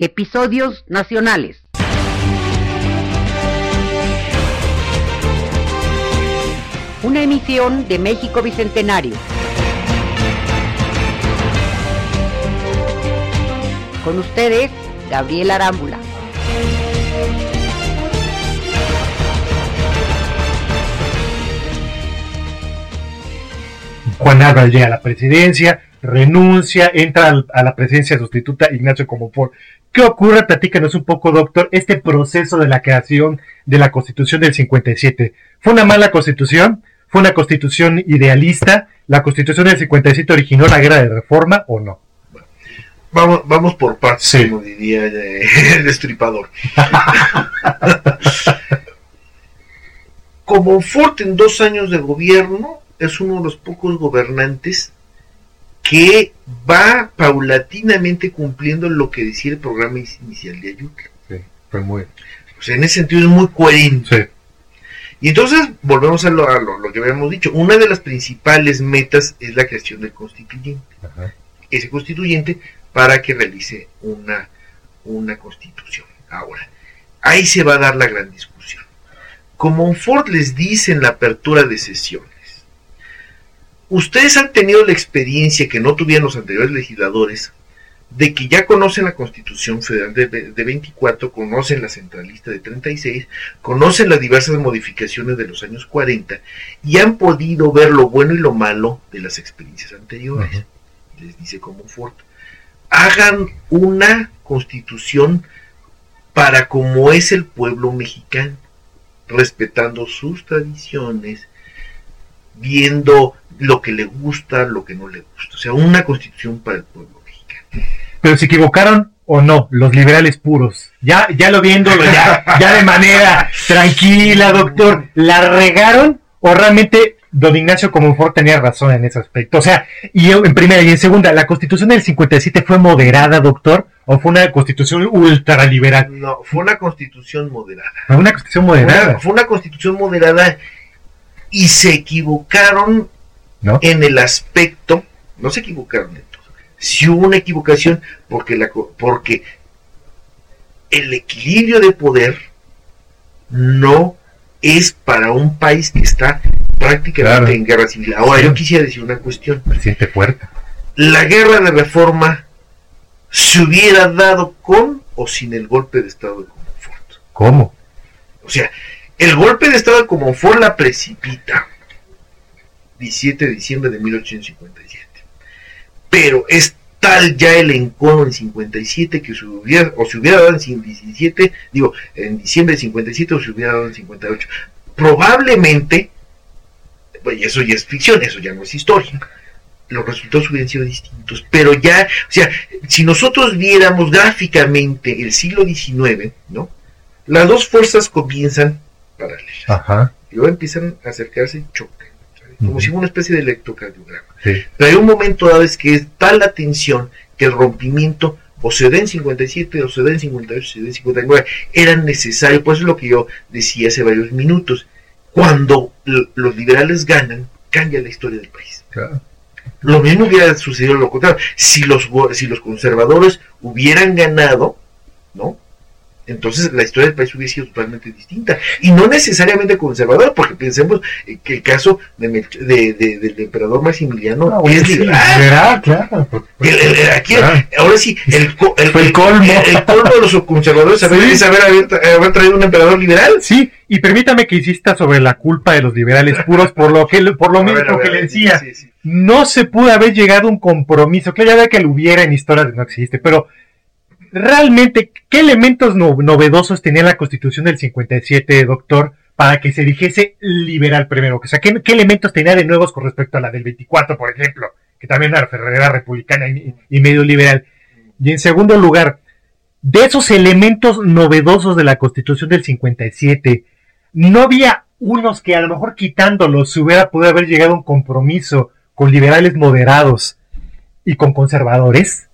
Episodios nacionales. Una emisión de México Bicentenario. Con ustedes, Gabriel Arámbula. Juan Álvarez llega a la presidencia, renuncia, entra a la presidencia sustituta Ignacio Comonfort. ¿Qué ocurre? Platícanos un poco, doctor, este proceso de la creación de la Constitución del 57. ¿Fue una mala constitución? ¿Fue una constitución idealista? ¿La Constitución del 57 originó la guerra de reforma o no? Vamos, vamos por partes, como diría el destripador. Comonfort en dos años de gobierno es uno de los pocos gobernantes que va paulatinamente cumpliendo lo que decía el programa inicial de Ayutla. Sí, fue muy... O sea, en ese sentido es muy coherente. Y entonces volvemos a lo, que habíamos dicho. Una de las principales metas es la creación del constituyente. Ese constituyente para que realice una, una constitución. Ahora, ahí se va a dar la gran discusión. Como Ford les dice en la apertura de sesión, ustedes han tenido la experiencia que no tuvieron los anteriores legisladores de que ya conocen la Constitución Federal de, 24, conocen la centralista de 36, conocen las diversas modificaciones de los años 40 y han podido ver lo bueno y lo malo de las experiencias anteriores. Les dice como Ford, hagan una constitución para como es el pueblo mexicano, respetando sus tradiciones, viendo lo que le gusta, lo que no le gusta. O sea, una constitución para el pueblo mexicano. Pero se equivocaron o no, los liberales puros. Ya, ya lo viéndolo, ya, ya de manera tranquila, doctor, ¿la regaron o realmente don Ignacio Comonfort tenía razón en ese aspecto? O sea, y en primera y en segunda, ¿la constitución del 57 fue moderada, doctor? ¿O fue una constitución ultraliberal? No, fue una constitución moderada. Fue una constitución moderada. fue una constitución moderada y se equivocaron en el aspecto, no se equivocaron en todo, si hubo una equivocación porque, la, porque el equilibrio de poder no es para un país que está prácticamente en guerra civil. Ahora, yo quisiera decir una cuestión. Presidente Puerta. La guerra de reforma se hubiera dado con o sin el golpe de Estado de Comonfort. ¿Cómo? O sea, el golpe de Estado de Comonfort la precipita 17 de diciembre de 1857. Pero es tal ya el encono en 57 que se hubiera, o se hubiera dado en 17, digo, en diciembre de 57 o se hubiera dado en 58. Probablemente, pues eso ya es ficción, eso ya no es historia. Los resultados hubieran sido distintos, pero ya, o sea, si nosotros viéramos gráficamente el siglo XIX, ¿no? Las dos fuerzas comienzan paralelas. Ajá. Y luego empiezan a acercarse como si fuera una especie de electrocardiograma. Pero hay un momento dado es que es tal la tensión que el rompimiento o se da en 57 o se da en 58 o se da en 59 era necesario, pues es lo que yo decía hace varios minutos, cuando los liberales ganan, cambia la historia del país. Lo mismo hubiera sucedido lo contrario. Si los, si los conservadores hubieran ganado, ¿no? Entonces la historia del país hubiera sido totalmente distinta. Y no necesariamente conservadora, porque pensemos que el caso de, del emperador Maximiliano es liberal. claro. aquí, Ahora sí, el, colmo. El, colmo de los conservadores es haber, haber, traído un emperador liberal. Sí, y permítame que insista sobre la culpa de los liberales puros, por lo que por lo mismo que le decía. No se pudo haber llegado a un compromiso, que ya ve que lo hubiera en historias no existe, pero realmente, ¿qué elementos novedosos tenía la Constitución del 57, doctor, para que se dijese liberal primero? O sea, ¿qué, elementos tenía de nuevos con respecto a la del 24, por ejemplo, que también era, republicana y, y, medio liberal? Y en segundo lugar, de esos elementos novedosos de la Constitución del 57, ¿no había unos que a lo mejor quitándolos se hubiera podido haber llegado a un compromiso con liberales moderados y con conservadores?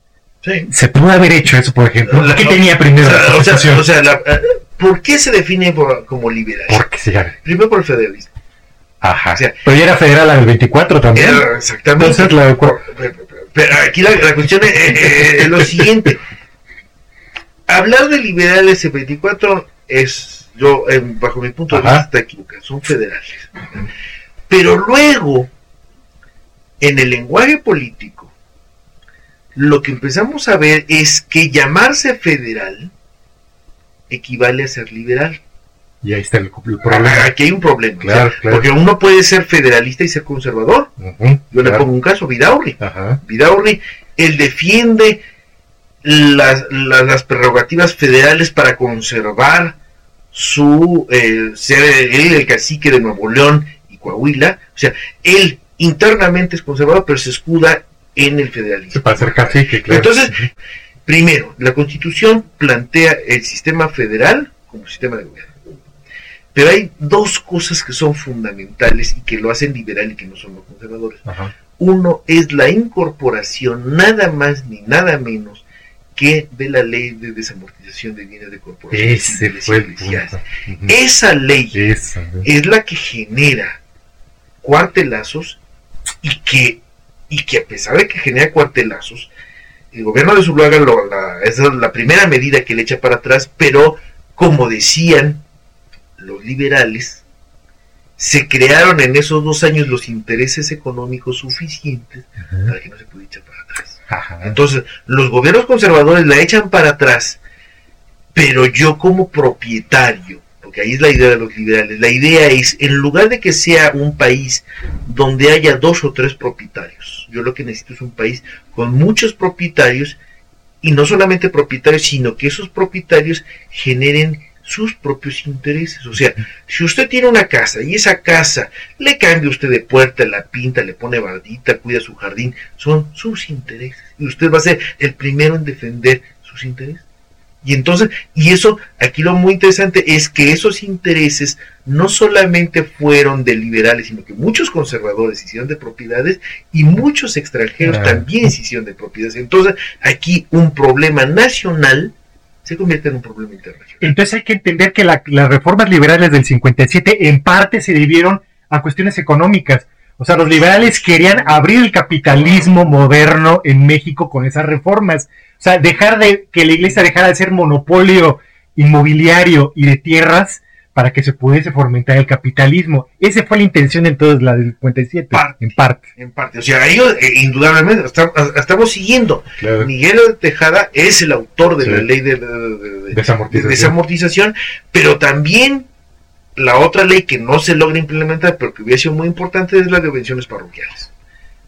Se pudo haber hecho eso, por ejemplo. ¿Qué tenía primero? O sea, o sea, eh, ¿por qué se define como liberal? Porque Primero por el federalismo. Ajá. pero ya era federal la del 24 también. exactamente. pero aquí la, cuestión es, lo siguiente. hablar de liberales en 24 es, yo, bajo mi punto de vista, está equivocado, son federales. Pero luego, en el lenguaje político, lo que empezamos a ver es que llamarse federal equivale a ser liberal. Y ahí está el, problema. Aquí hay un problema. Porque uno puede ser federalista y ser conservador. Yo le pongo un caso, Vidaurri. Vidaurri, él defiende las, las, prerrogativas federales para conservar su eh, ser el cacique de Nuevo León y Coahuila. O sea, él internamente es conservador, pero se escuda en el federalismo. Para ser cacique, claro. Entonces, primero, la constitución plantea el sistema federal como sistema de gobierno. Pero hay dos cosas que son fundamentales y que lo hacen liberal y que no son los conservadores. Uno es la incorporación, nada más ni nada menos que de la ley de desamortización de bienes de. Ese fue Esa ley es la que genera cuartelazos y que, y que a pesar de que genera cuartelazos, el gobierno de Zuluaga lo, la, es la primera medida que le echa para atrás, pero como decían los liberales, se crearon en esos dos años los intereses económicos suficientes para que no se pudiera echar para atrás. Entonces, los gobiernos conservadores la echan para atrás, pero yo como propietario, porque ahí es la idea de los liberales, la idea es, en lugar de que sea un país donde haya dos o tres propietarios, yo lo que necesito es un país con muchos propietarios, y no solamente propietarios, sino que esos propietarios generen sus propios intereses. O sea, si usted tiene una casa y esa casa le cambia usted de puerta, la pinta, le pone bardita, cuida su jardín, son sus intereses. Y usted va a ser el primero en defender sus intereses. Y entonces, y eso, aquí lo muy interesante es que esos intereses no solamente fueron de liberales, sino que muchos conservadores hicieron de propiedades y muchos extranjeros también se hicieron de propiedades. Entonces, aquí un problema nacional se convierte en un problema internacional. Entonces hay que entender que las reformas liberales del 57 en parte se debieron a cuestiones económicas. O sea, los liberales querían abrir el capitalismo moderno en México con esas reformas. O sea, dejar de que la iglesia dejara de ser monopolio inmobiliario y de tierras para que se pudiese fomentar el capitalismo. Esa fue la intención entonces la del 57, en parte. En parte, o sea, ellos eh, indudablemente estamos siguiendo. Miguel Tejada es el autor de la ley de, desamortización. pero también la otra ley que no se logra implementar, pero que hubiera sido muy importante, es la de subvenciones parroquiales.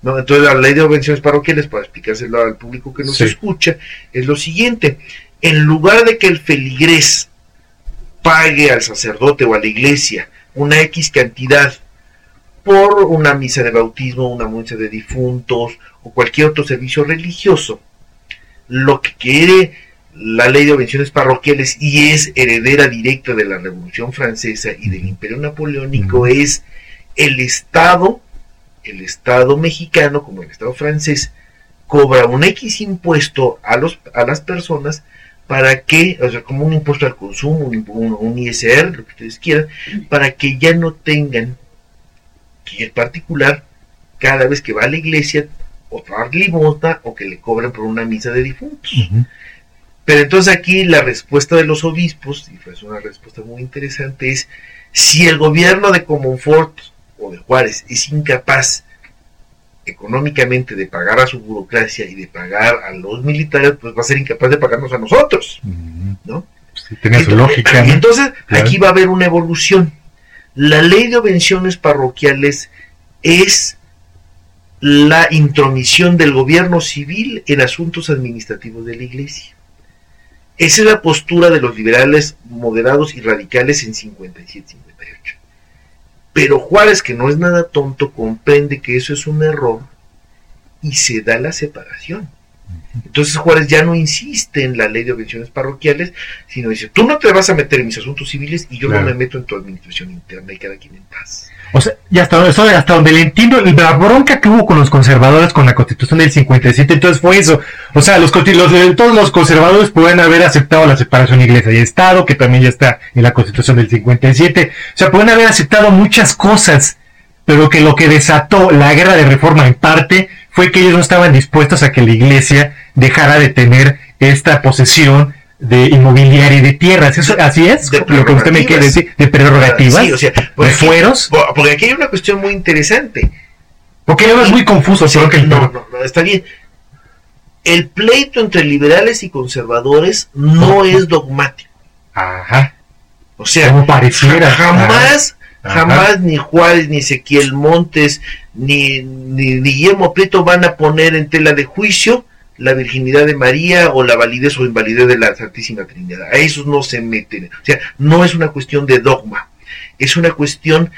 ¿no? Entonces la ley de subvenciones parroquiales, para explicárselo al público que nos escucha, es lo siguiente. En lugar de que el feligrés pague al sacerdote o a la iglesia una X cantidad por una misa de bautismo, una misa de difuntos o cualquier otro servicio religioso. Lo que quiere la ley de obvenciones parroquiales y es heredera directa de la Revolución Francesa y del Imperio Napoleónico es el Estado, el Estado mexicano como el Estado francés, cobra un X impuesto a, los, a las personas para que, o sea, como un impuesto al consumo, un, ISR, lo que ustedes quieran, para que ya no tengan que el particular, cada vez que va a la iglesia, o dar limosna o que le cobren por una misa de difuntos. Pero entonces aquí la respuesta de los obispos, y fue una respuesta muy interesante, es si el gobierno de Comonfort o de Juárez es incapaz económicamente de pagar a su burocracia y de pagar a los militares, pues va a ser incapaz de pagarnos a nosotros, ¿no? tiene su lógica. entonces, aquí va a haber una evolución. La ley de obvenciones parroquiales es la intromisión del gobierno civil en asuntos administrativos de la iglesia. Esa es la postura de los liberales moderados y radicales en 57 pero Juárez, que no es nada tonto, comprende que eso es un error y se da la separación. Entonces Juárez ya no insiste en la ley de obvenciones parroquiales, sino dice, tú no te vas a meter en mis asuntos civiles y yo no me meto en tu administración interna y cada quien en paz. O sea, y hasta, hasta donde le entiendo, la bronca que hubo con los conservadores con la constitución del 57, entonces fue eso. O sea, los, los, todos los conservadores pueden haber aceptado la separación iglesia y Estado, que también ya está en la constitución del 57. O sea, pueden haber aceptado muchas cosas, pero que lo que desató la guerra de reforma en parte fue que ellos no estaban dispuestos a que la iglesia dejara de tener esta posesión de inmobiliaria y de tierras. Eso, así es, De lo que usted me quiere decir, de prerrogativas, Sí, o sea, de aquí- fueros. po- porque aquí hay una cuestión muy interesante. Porque luego es muy confuso, Sí, creo que no, no, no, está bien. El pleito entre liberales y conservadores no es dogmático. Ajá. O sea, Como pareciera. jamás, Ajá. jamás ni Juárez, ni Ezequiel Montes, ni, ni, ni Guillermo Prieto van a poner en tela de juicio la virginidad de María o la validez o invalidez de la Santísima Trinidad. A esos no se meten. O sea, no es una cuestión de dogma, es una cuestión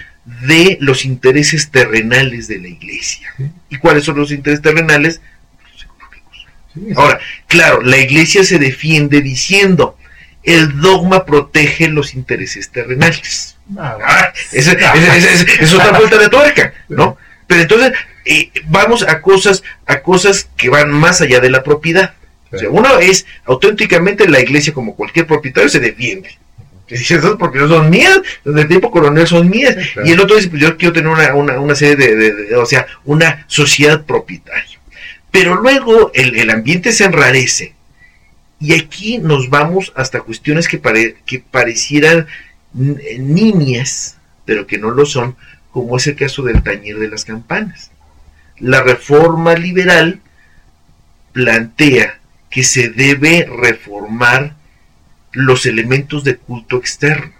de los intereses terrenales de la iglesia. ¿Y cuáles son los intereses terrenales? Los económicos. Sí, sí. Ahora, claro, la iglesia se defiende diciendo, el dogma protege los intereses terrenales. Ah, esa esa- esa- esa- es otra vuelta de tuerca, ¿no? Pero entonces eh, vamos a cosas, a cosas que van más allá de la propiedad. O sea, uno es auténticamente la iglesia como cualquier propietario se defiende. Esas propiedades son mías, desde el tiempo colonial son mías. Claro. Y el otro dice, pues yo quiero tener una, una, una serie de, de- de- o sea, una sociedad propietaria. Pero luego el, el ambiente se enrarece. Y aquí nos vamos hasta cuestiones que, pare- que parecieran n- niñas, pero que no lo son, como es el caso del tañer de las campanas. La reforma liberal plantea que se debe reformar los elementos de culto externo.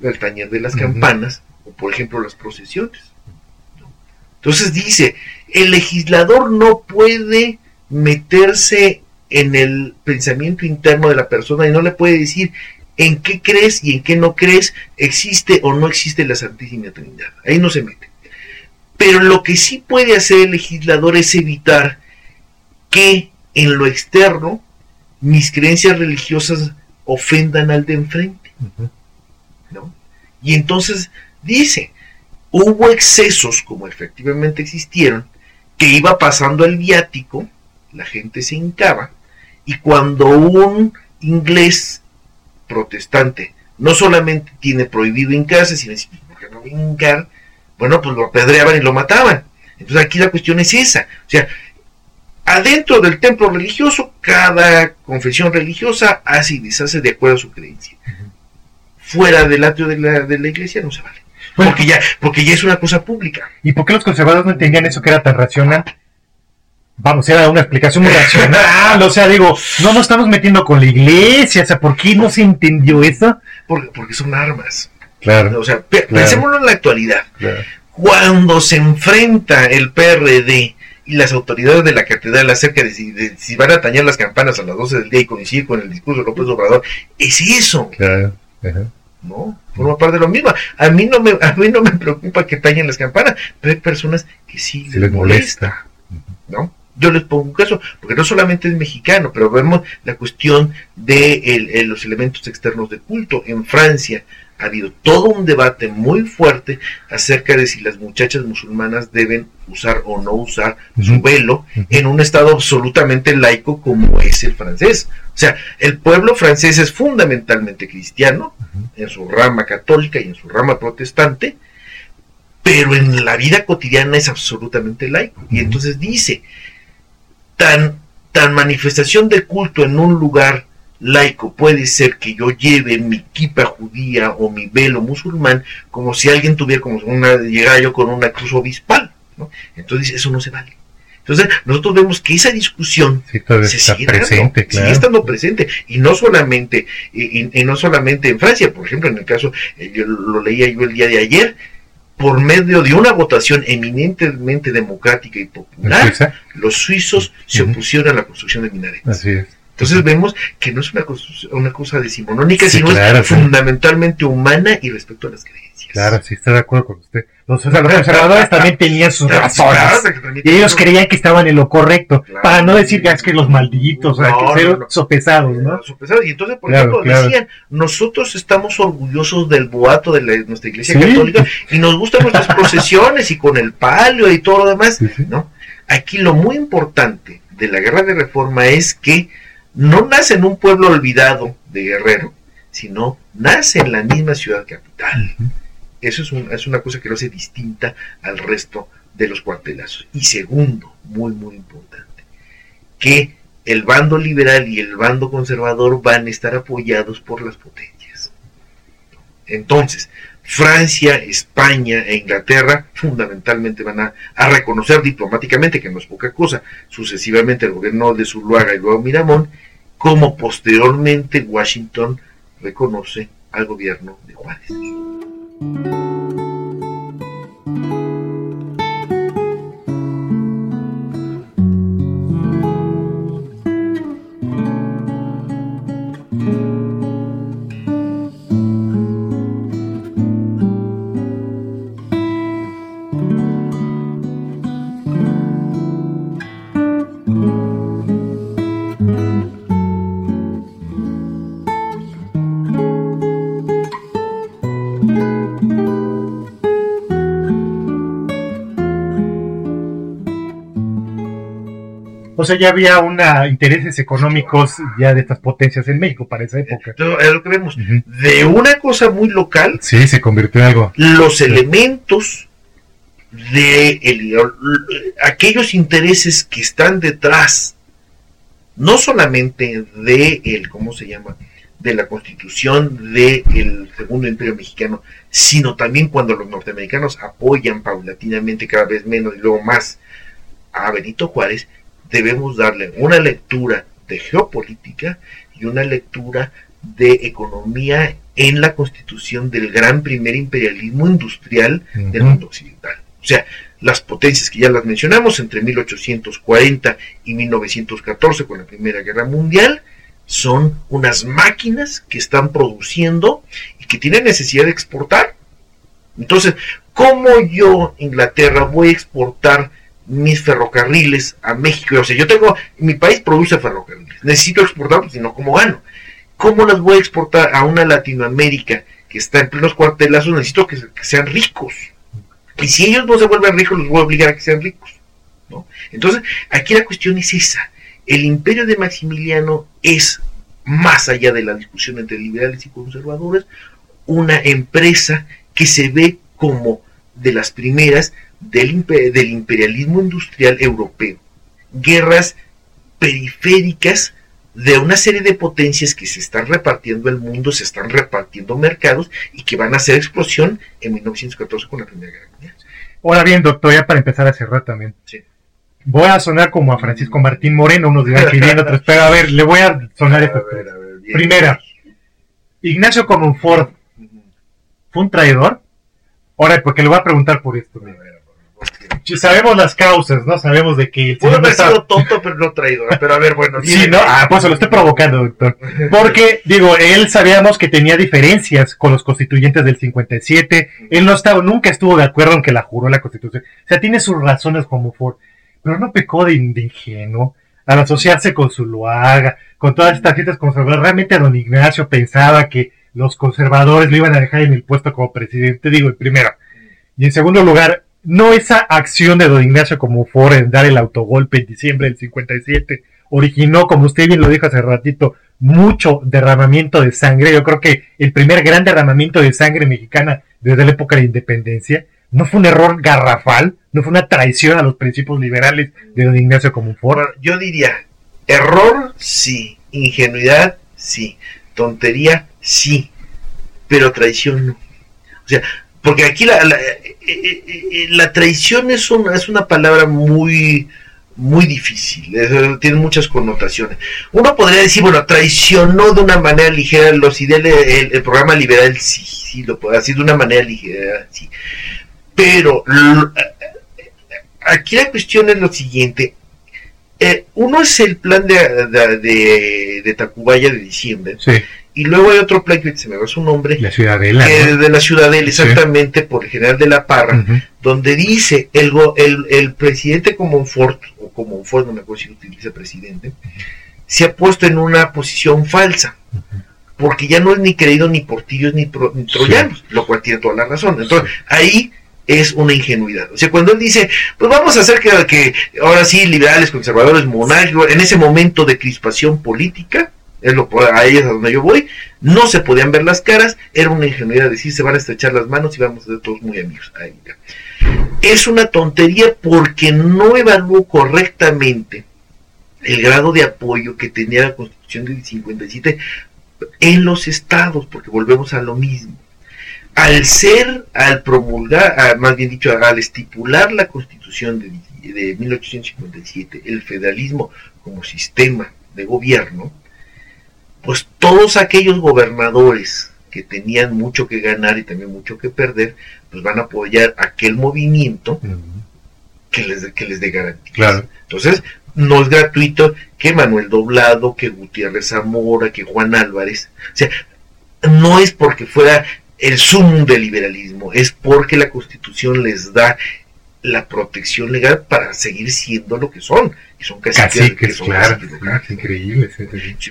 El tañer de las campanas, o por ejemplo las procesiones. Entonces dice, el legislador no puede meterse en el pensamiento interno de la persona y no le puede decir en qué crees y en qué no crees, existe o no existe la Santísima Trinidad. Ahí no se mete. Pero lo que sí puede hacer el legislador es evitar que en lo externo mis creencias religiosas ofendan al de enfrente. ¿no? Y entonces dice, hubo excesos, como efectivamente existieron, que iba pasando el viático, la gente se hincaba, y cuando un inglés protestante no solamente tiene prohibido hincarse, sino dice, ¿por qué no hincar? Bueno, pues lo apedreaban y lo mataban. Entonces aquí la cuestión es esa. O sea, adentro del templo religioso, cada confesión religiosa hace y deshace de acuerdo a su creencia. Fuera del atrio de la, de la iglesia no se vale. Bueno, Porque ya, porque ya es una cosa pública. ¿Y por qué los conservadores no entendían eso que era tan racional? Vamos, era una explicación muy racional. O sea, digo, no nos estamos metiendo con la iglesia. O sea, ¿por qué no se entendió eso? Porque, porque son armas. Claro, O sea, pe- Claro. pensémoslo en la actualidad. claro. Cuando se enfrenta el PRD y las autoridades de la catedral acerca de si, de si van a tañer las campanas a las 12 del día y coincidir con el discurso de López Obrador, es eso, claro. Ajá. ¿no? Forma parte de lo mismo. A mí no me, a mí no me preocupa que tañen las campanas, pero hay personas que sí Se les molesta. ¿no? Yo les pongo un caso, porque no solamente es mexicano, pero vemos la cuestión de el- el- los elementos externos de culto. En Francia ha habido todo un debate muy fuerte acerca de si las muchachas musulmanas deben usar o no usar su velo en un estado absolutamente laico como es el francés. O sea, el pueblo francés es fundamentalmente cristiano, en su rama católica y en su rama protestante, pero en la vida cotidiana es absolutamente laico. Y entonces dice, tan, tan manifestación de culto en un lugar laico puede ser que yo lleve mi kipa judía o mi velo musulmán como si alguien tuviera como una, llegara yo con una cruz obispal. ¿no? Entonces eso no se vale. Entonces nosotros vemos que esa discusión Sí, se sigue dando, sigue estando presente y no solamente y, y- y no solamente en Francia por ejemplo en el caso eh, yo lo leía yo el día de ayer por medio de una votación eminentemente democrática y ¿En popular los suizos se opusieron a la construcción de minaretes Así es. Entonces vemos que no es una, constru- una cosa decimonónica Sí, sino claro, es sí. fundamentalmente humana y respecto a las creencias Claro, sí, estoy de acuerdo con usted. Los, o sea, los conservadores también tenían sus razones. Y ellos creían que estaban en lo correcto. Claro. Para no decir que es que los malditos, o sea, que ser no. sopesados, ¿no? Sopesados. Y entonces, por Claro, ejemplo, decían, nosotros estamos orgullosos del boato de la- nuestra iglesia Sí. católica y nos gustan nuestras procesiones y con el palio y todo lo demás. ¿no? Aquí lo muy importante de la guerra de reforma es que no nace en un pueblo olvidado de Guerrero, sino nace en la misma ciudad capital. Eso es, un- es una cosa que lo hace distinta al resto de los cuartelazos. Y segundo, muy, muy importante, que el bando liberal y el bando conservador van a estar apoyados por las potencias. Entonces, Francia, España e Inglaterra fundamentalmente van a, a, reconocer diplomáticamente, que no es poca cosa, sucesivamente el gobierno de Zuluaga y luego Miramón, como posteriormente Washington reconoce al gobierno de Juárez. O sea, ya había una intereses económicos ya de estas potencias en México para esa época. es lo que vemos. De una cosa muy local. Sí, se convirtió en algo. Los elementos de aquellos intereses que están detrás, no solamente de el, ¿cómo se llama? de la constitución del segundo imperio mexicano, sino también cuando los norteamericanos apoyan paulatinamente cada vez menos y luego más a Benito Juárez, debemos darle una lectura de geopolítica y una lectura de economía en la constitución del gran primer imperialismo industrial del mundo occidental. O sea, las potencias que ya las mencionamos entre 1840 y 1914 con la Primera Guerra Mundial son unas máquinas que están produciendo y que tienen necesidad de exportar. Entonces, ¿cómo yo, Inglaterra, voy a exportar mis ferrocarriles a México. O sea, yo tengo, mi país produce ferrocarriles, necesito exportarlos, si no, ¿cómo gano? ¿Cómo las voy a exportar a una Latinoamérica que está en plenos cuartelazos? Necesito que, sean ricos. Y si ellos no se vuelven ricos, los voy a obligar a que sean ricos. ¿no? Entonces, aquí la cuestión es esa. El imperio de Maximiliano es, más allá de la discusión entre liberales y conservadores, una empresa que se ve como de las primeras del, del imperialismo industrial europeo. Guerras periféricas de una serie de potencias que se están repartiendo el mundo, se están repartiendo mercados y que van a hacer explosión en 1914 con la Primera Guerra Mundial. Ahora bien, doctor, ya para empezar a cerrar también. Voy a sonar como a Francisco Martín Moreno, unos dirán que viene, otros, pero a ver, le voy a sonar esto. Primera, Ignacio Comonfort, ¿fue un traidor? Ahora, porque le voy a preguntar por esto. Sabemos las causas, ¿no? Sabemos de que Pudo haber sido tonto, pero no traidor. Pero a ver, bueno. Sí, ¿no? Ah, pues se lo estoy provocando, doctor. Porque, digo, él sabíamos que tenía diferencias con los constituyentes del 57. Él no estaba, nunca estuvo de acuerdo en que la juró la constitución. O sea, tiene sus razones como Ford. Pero no pecó de, ingenuo al asociarse con Zuluaga, con todas estas gentes conservadoras. Realmente don Ignacio pensaba que los conservadores lo iban a dejar en el puesto como presidente, digo, en primero. Y en segundo lugar, no esa acción de don Ignacio como Ford en dar el autogolpe en diciembre del 57 originó, como usted bien lo dijo hace ratito, mucho derramamiento de sangre. Yo creo que el primer gran derramamiento de sangre mexicana desde la época de la independencia no fue un error garrafal, no fue una traición a los principios liberales de don Ignacio como Ford. yo diría, error sí, ingenuidad sí, tontería sí, pero traición no. O sea, porque aquí la, la, eh, eh, eh, la traición es una, es una palabra muy, muy difícil, tiene muchas connotaciones. Uno podría decir, bueno, traicionó de una manera ligera los ideales, el, programa liberal, sí, sí, lo puede decir de una manera ligera, sí. Pero aquí la cuestión es lo siguiente. uno es el plan de, de, de, Tacubaya de diciembre, sí. Y luego hay otro que se me va su nombre. La Ciudadela. Que de la Ciudadela, exactamente, por el general de la Parra, donde dice el, el, el presidente Comonfort, o Comonfort, no me acuerdo si utiliza presidente, se ha puesto en una posición falsa. Porque ya no es ni creído ni portillos ni, ni troyanos, lo cual tiene toda la razón. Entonces, ahí es una ingenuidad. O sea, cuando él dice, pues vamos a hacer que, que ahora sí, liberales, conservadores, monárquicos, en ese momento de crispación política, es lo ahí es a donde yo voy, no se podían ver las caras, era una ingenuidad decir se van a estrechar las manos y vamos a ser todos muy amigos. Es una tontería porque no evaluó correctamente el grado de apoyo que tenía la Constitución del 57 en los estados, porque volvemos a lo mismo. Al ser, al promulgar, más bien dicho, al estipular la Constitución de, de 1857, el federalismo como sistema de gobierno, pues todos aquellos gobernadores que tenían mucho que ganar y también mucho que perder, pues van a apoyar aquel movimiento que les, que les dé garantía. Entonces, no es gratuito que Manuel Doblado, que Gutiérrez Zamora, que Juan Álvarez, o sea, no es porque fuera el sumo del liberalismo, es porque la Constitución les da la protección legal para seguir siendo lo que son. Y son casi que, son claro, increíbles.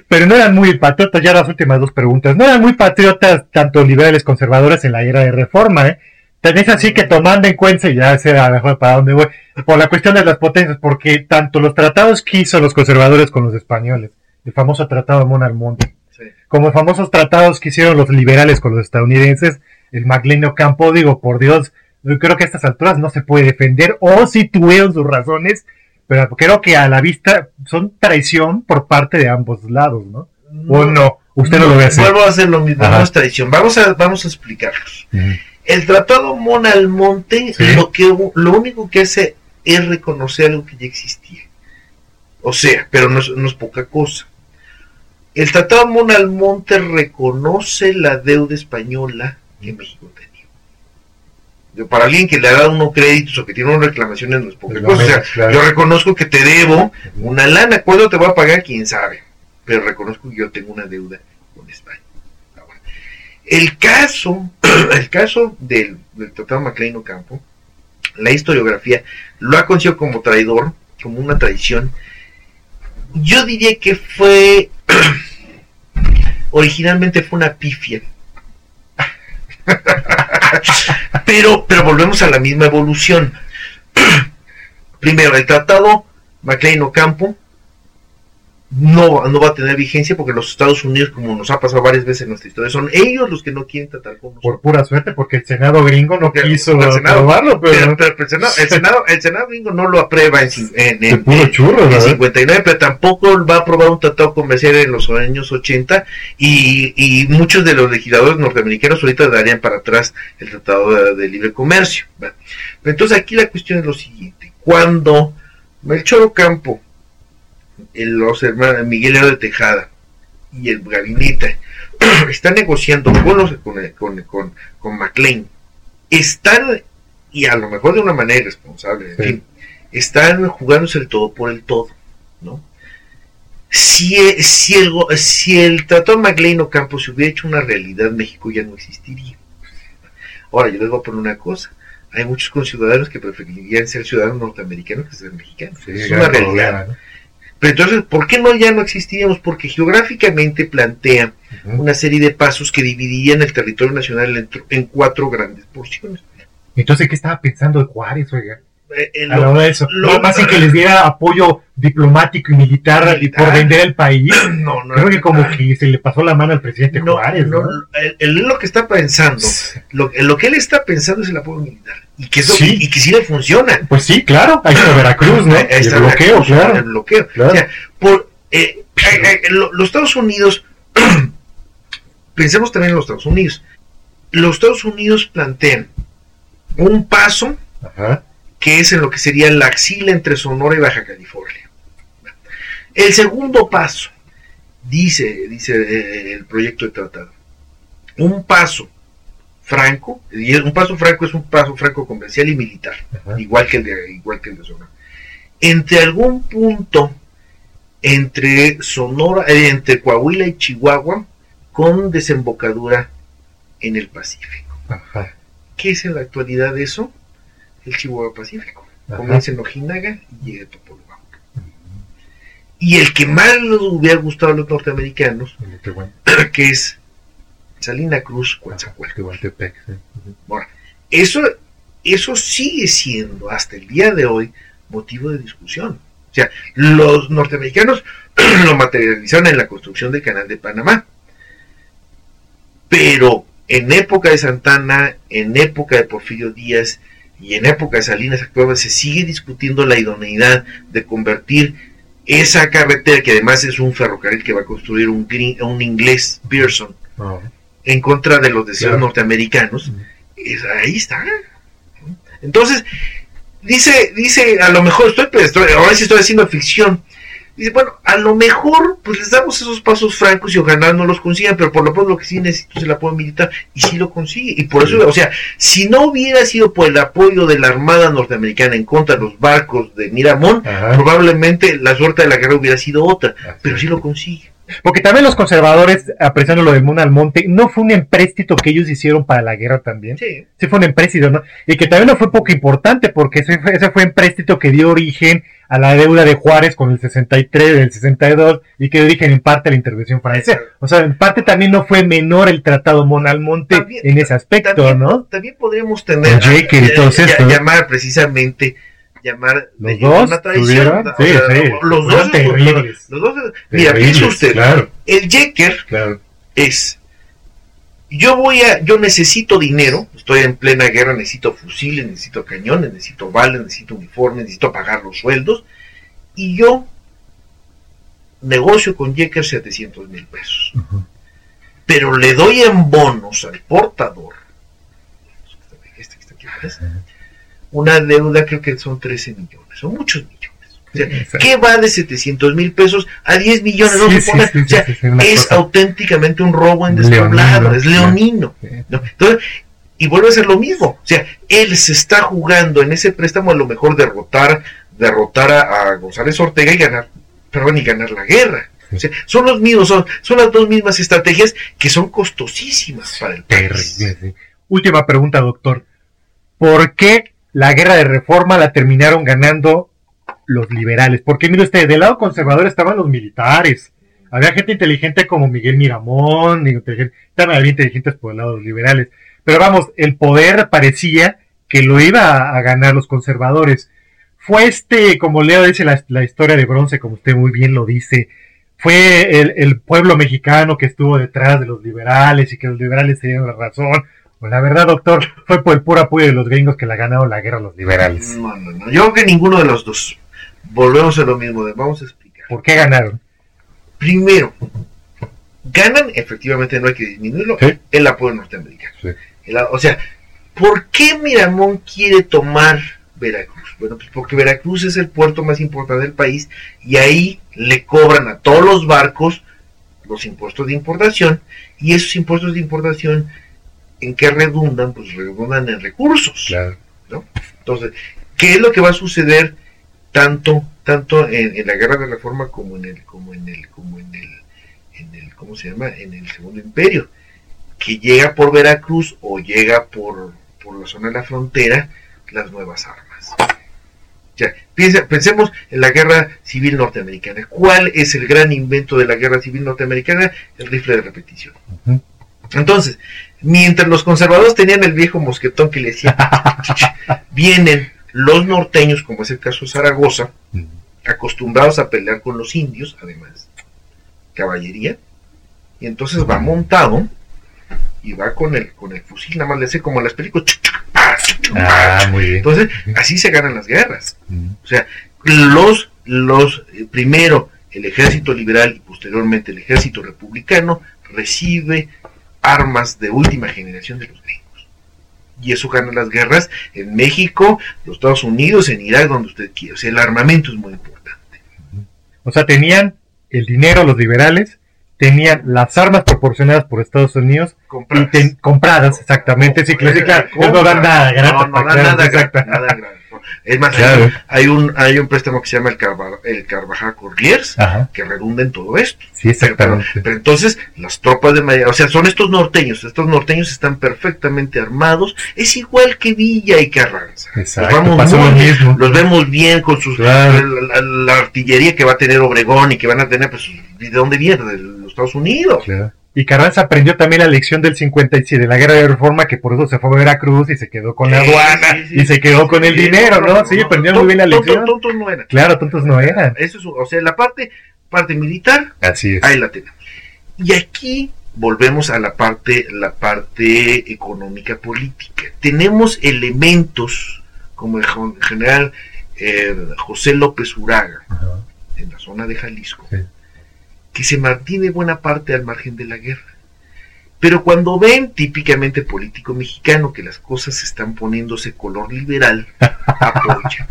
Pero no eran muy patriotas, ya las últimas dos preguntas, no eran muy patriotas tanto liberales conservadores en la era de reforma, ¿eh? Tenéis así que tomando en cuenta, y ya sé a mejor para dónde voy, por la cuestión de las potencias, porque tanto los tratados que hizo los conservadores con los españoles, el famoso tratado de Monalmonte, como los famosos tratados que hicieron los liberales con los estadounidenses, el Maglenio Campo, digo, por Dios, creo que a estas alturas no se puede defender, o si tuvieron sus razones, pero creo que a la vista son traición por parte de ambos lados, ¿no? ¿O no? Usted no, lo ve así. Vuelvo a hacer lo mismo, no es traición. Vamos a, vamos a explicarlos. El tratado Mona Almonte lo, que, lo único que hace es reconocer algo que ya existía. O sea, pero no es, poca cosa. El tratado Mona Almonte reconoce la deuda española que México tenía para alguien que le ha dado unos créditos o que tiene unas reclamaciones no es poca cosa. O sea, yo reconozco que te debo una lana, ¿cuándo te va a pagar? Quién sabe. Pero reconozco que yo tengo una deuda con España. Ah, el caso, el caso del, Tratado Maclean Ocampo, la historiografía lo ha conocido como traidor, como una traición. Yo diría que fue, originalmente fue una pifia. pero, pero volvemos a la misma evolución. Primero, el tratado MacLean Ocampo no, no va a tener vigencia porque los Estados Unidos, como nos ha pasado varias veces en nuestra historia, son ellos los que no quieren tratar con nosotros. Por pura suerte, porque el Senado gringo no quiso aprobarlo, pero... el, Senado, el, Senado, gringo no lo aprueba en, en, en, puro churro, en 59, pero tampoco va a aprobar un tratado comercial en los años 80 y, y muchos de los legisladores norteamericanos ahorita darían para atrás el Tratado de, Libre Comercio. entonces aquí la cuestión es lo siguiente, cuando Melchor Ocampo los hermanos Miguel de Tejada y el gabinete están negociando con, con, con, con, McLean, están, y a lo mejor de una manera irresponsable, en fin, están jugándose el todo por el todo, ¿no? Si, si, el, si el Tratado McLean Ocampo se hubiera hecho una realidad, México ya no existiría. Ahora, yo les voy a poner una cosa. Hay muchos conciudadanos que preferirían ser ciudadanos norteamericanos que ser mexicanos. es una realidad. Pero entonces, ¿por qué no ya no existiríamos? Porque geográficamente plantea una serie de pasos que dividirían el territorio nacional en, cuatro grandes porciones. Entonces, ¿qué estaba pensando de Juárez, oiga? Eh, a lo, de eso. Lo, más en que les diera apoyo diplomático y militar, y por vender el país. No, no, Creo que como que se le pasó la mano al presidente Juárez. No, él, lo que está pensando, lo, lo, que él está pensando es el apoyo militar. Y que, eso, y, que sí le funciona. Pues sí, claro. Ahí está Veracruz, ¿no? Ahí está el bloqueo, claro. El bloqueo. O sea, por, eh, eh, eh los Estados Unidos, pensemos también en los Estados Unidos. Los Estados Unidos plantean un paso Ajá que es en lo que sería la axila entre Sonora y Baja California. El segundo paso, dice, dice eh, el proyecto de tratado, un paso franco, y un paso franco es un paso franco comercial y militar, igual que el de, igual que el de Sonora. Entre algún punto entre Sonora, eh, entre Coahuila y Chihuahua, con desembocadura en el Pacífico. ¿Qué es en la actualidad eso? El Chihuahua Pacífico. Comienza en Ojinaga y llega a Topolobampo. Y el que más nos hubiera gustado a los norteamericanos, que es Salina Cruz, Coatzacoalcos. Bueno, eso, eso sigue siendo hasta el día de hoy motivo de discusión. O sea, los norteamericanos lo materializaron en la construcción del canal de Panamá. Pero en época de Santana, en época de Porfirio Díaz, y en época de Salinas actual se sigue discutiendo la idoneidad de convertir esa carretera, que además es un ferrocarril que va a construir un, un inglés, Pearson, en contra de los deseos norteamericanos, es, ahí está. Entonces, dice, dice, a lo mejor estoy, estoy ahora sí estoy haciendo ficción, Dice, bueno, a lo mejor pues les damos esos pasos francos y ojalá no los consigan, pero por lo menos lo que sí necesito es el apoyo militar y sí lo consigue. Y por eso, o sea, si no hubiera sido por el apoyo de la Armada norteamericana en contra de los barcos de Miramón, probablemente la suerte de la guerra hubiera sido otra, pero sí lo consigue. Porque también los conservadores, apreciando lo del Mon al Monte, no fue un empréstito que ellos hicieron para la guerra también. Sí. Sí fue un empréstito, ¿no? Y que también no fue poco importante porque ese fue, ese fue empréstito que dio origen a la deuda de Juárez con el 63, el 62 y que dio origen en parte a la intervención francesa. O sea, en parte también no fue menor el tratado Mon al Monte en ese aspecto, ¿no? También podríamos tener, llamar precisamente llamar los dos una tradición. Sí, sí. Los, dos terribles. Los dos, mira, piensa usted, claro. el claro. es yo voy a, yo necesito dinero, estoy en plena guerra, necesito fusiles, necesito cañones, necesito balas, necesito uniformes, necesito pagar los sueldos, y yo negocio con Jecker 700 mil pesos. Pero le doy en bonos al portador, este que está aquí una deuda creo que son 13 millones, son muchos millones. ¿Qué va de 700 mil pesos a 10 millones? es auténticamente un robo en despoblado, es leonino. Entonces, y vuelve a ser lo mismo. O sea, él se está jugando en ese préstamo a lo mejor derrotar, derrotar a, González Ortega y ganar, perdón, y ganar la guerra. O sea, son los mismos, son, son las dos mismas estrategias que son costosísimas para el país. Última pregunta, doctor. ¿Por qué la guerra de reforma la terminaron ganando los liberales. Porque mire usted, del lado conservador estaban los militares. Había gente inteligente como Miguel Miramón, estaban bien inteligentes por el lado de los liberales. Pero vamos, el poder parecía que lo iba a, ganar los conservadores. Fue este, como Leo dice la, historia de bronce, como usted muy bien lo dice, fue el, el, pueblo mexicano que estuvo detrás de los liberales y que los liberales tenían la razón. Pues la verdad, doctor, fue por el puro apoyo de los gringos que la ganaron la guerra a los liberales. No, no, no. Yo creo que ninguno de los dos. Volvemos a lo mismo. Vamos a explicar. ¿Por qué ganaron? Primero, ganan, efectivamente no hay que disminuirlo, el apoyo norteamericano. o sea, ¿por qué Miramón quiere tomar Veracruz? Bueno, pues porque Veracruz es el puerto más importante del país y ahí le cobran a todos los barcos los impuestos de importación y esos impuestos de importación ¿en qué redundan? Pues redundan en recursos. ¿no? Entonces, ¿qué es lo que va a suceder tanto, tanto en, la guerra de reforma como en el, como en el, como en el, en el, ¿cómo se llama? En el segundo imperio, que llega por Veracruz o llega por, por la zona de la frontera las nuevas armas. Ya, pensemos en la guerra civil norteamericana. ¿Cuál es el gran invento de la guerra civil norteamericana? El rifle de repetición. Entonces, mientras los conservadores tenían el viejo mosquetón que le decía, vienen los norteños, como es el caso de Zaragoza, acostumbrados a pelear con los indios, además, caballería, y entonces va montado y va con el, con el fusil, nada más le hace como las películas. Ah, muy bien. Entonces, así se ganan las guerras. O sea, los, los, eh, primero el ejército liberal y posteriormente el ejército republicano recibe armas de última generación de los gringos. Y eso gana las guerras en México, los Estados Unidos, en Irak, donde usted quiera. O sea, el armamento es muy importante. O sea, tenían el dinero los liberales, tenían las armas proporcionadas por Estados Unidos compradas, compradas exactamente, sí, claro, no dan nada no, no dan nada, nada es más, hay, un, hay un préstamo que se llama el, el Carvajal Corriers que redunda en todo esto. Sí, exactamente. Pero, entonces, las tropas de Miami, o sea, son estos norteños, estos norteños están perfectamente armados, es igual que Villa y Carranza. Exacto, los, los vemos bien con sus la, artillería que va a tener Obregón y que van a tener, pues, ¿de dónde viene? De los Estados Unidos. Claro. Y Carranza aprendió también la lección del 57, de la guerra de reforma, que por eso se fue a Veracruz y se quedó con la aduana y se quedó con el dinero, ¿no? Sí, aprendió muy bien la lección. Tontos no eran. Claro, tontos no eran. Eso es, o sea, la parte, parte militar, Así es. ahí la tenemos. Y aquí volvemos a la parte, la parte económica política. Tenemos elementos como el general eh, José López Uraga, en la zona de Jalisco, que se mantiene buena parte al margen de la guerra. Pero cuando ven típicamente político mexicano que las cosas están poniéndose color liberal, apoyan.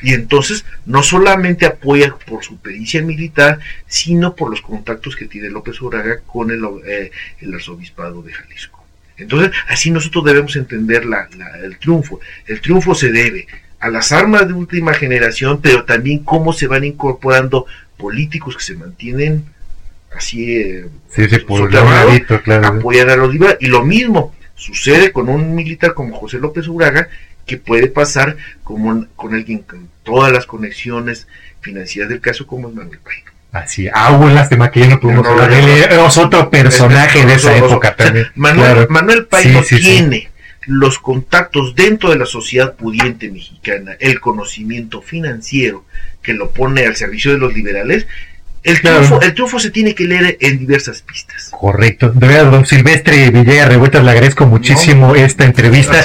Y entonces no solamente apoya por su pericia militar, sino por los contactos que tiene López Obrador con el, eh, el arzobispado de Jalisco. Entonces, así nosotros debemos entender la, el triunfo. El triunfo se debe a las armas de última generación, pero también cómo se van incorporando políticos que se mantienen así eh, sí, sí, por claro. apoyan a los liberales. Y lo mismo sucede con un militar como José López Uraga, que puede pasar como con alguien con todas las conexiones financieras del caso como es Manuel Paino. Así, ah, un lástima que ya no pudimos hablar Es otro personaje de esa época también. Manuel, Manuel Paino tiene los contactos dentro de la sociedad pudiente mexicana, el conocimiento financiero que lo pone al servicio de los liberales, el, triunfo, el triunfo se tiene que leer en diversas pistas. Correcto. De verdad, don Silvestre Villegas Revueltas, le agradezco muchísimo esta entrevista.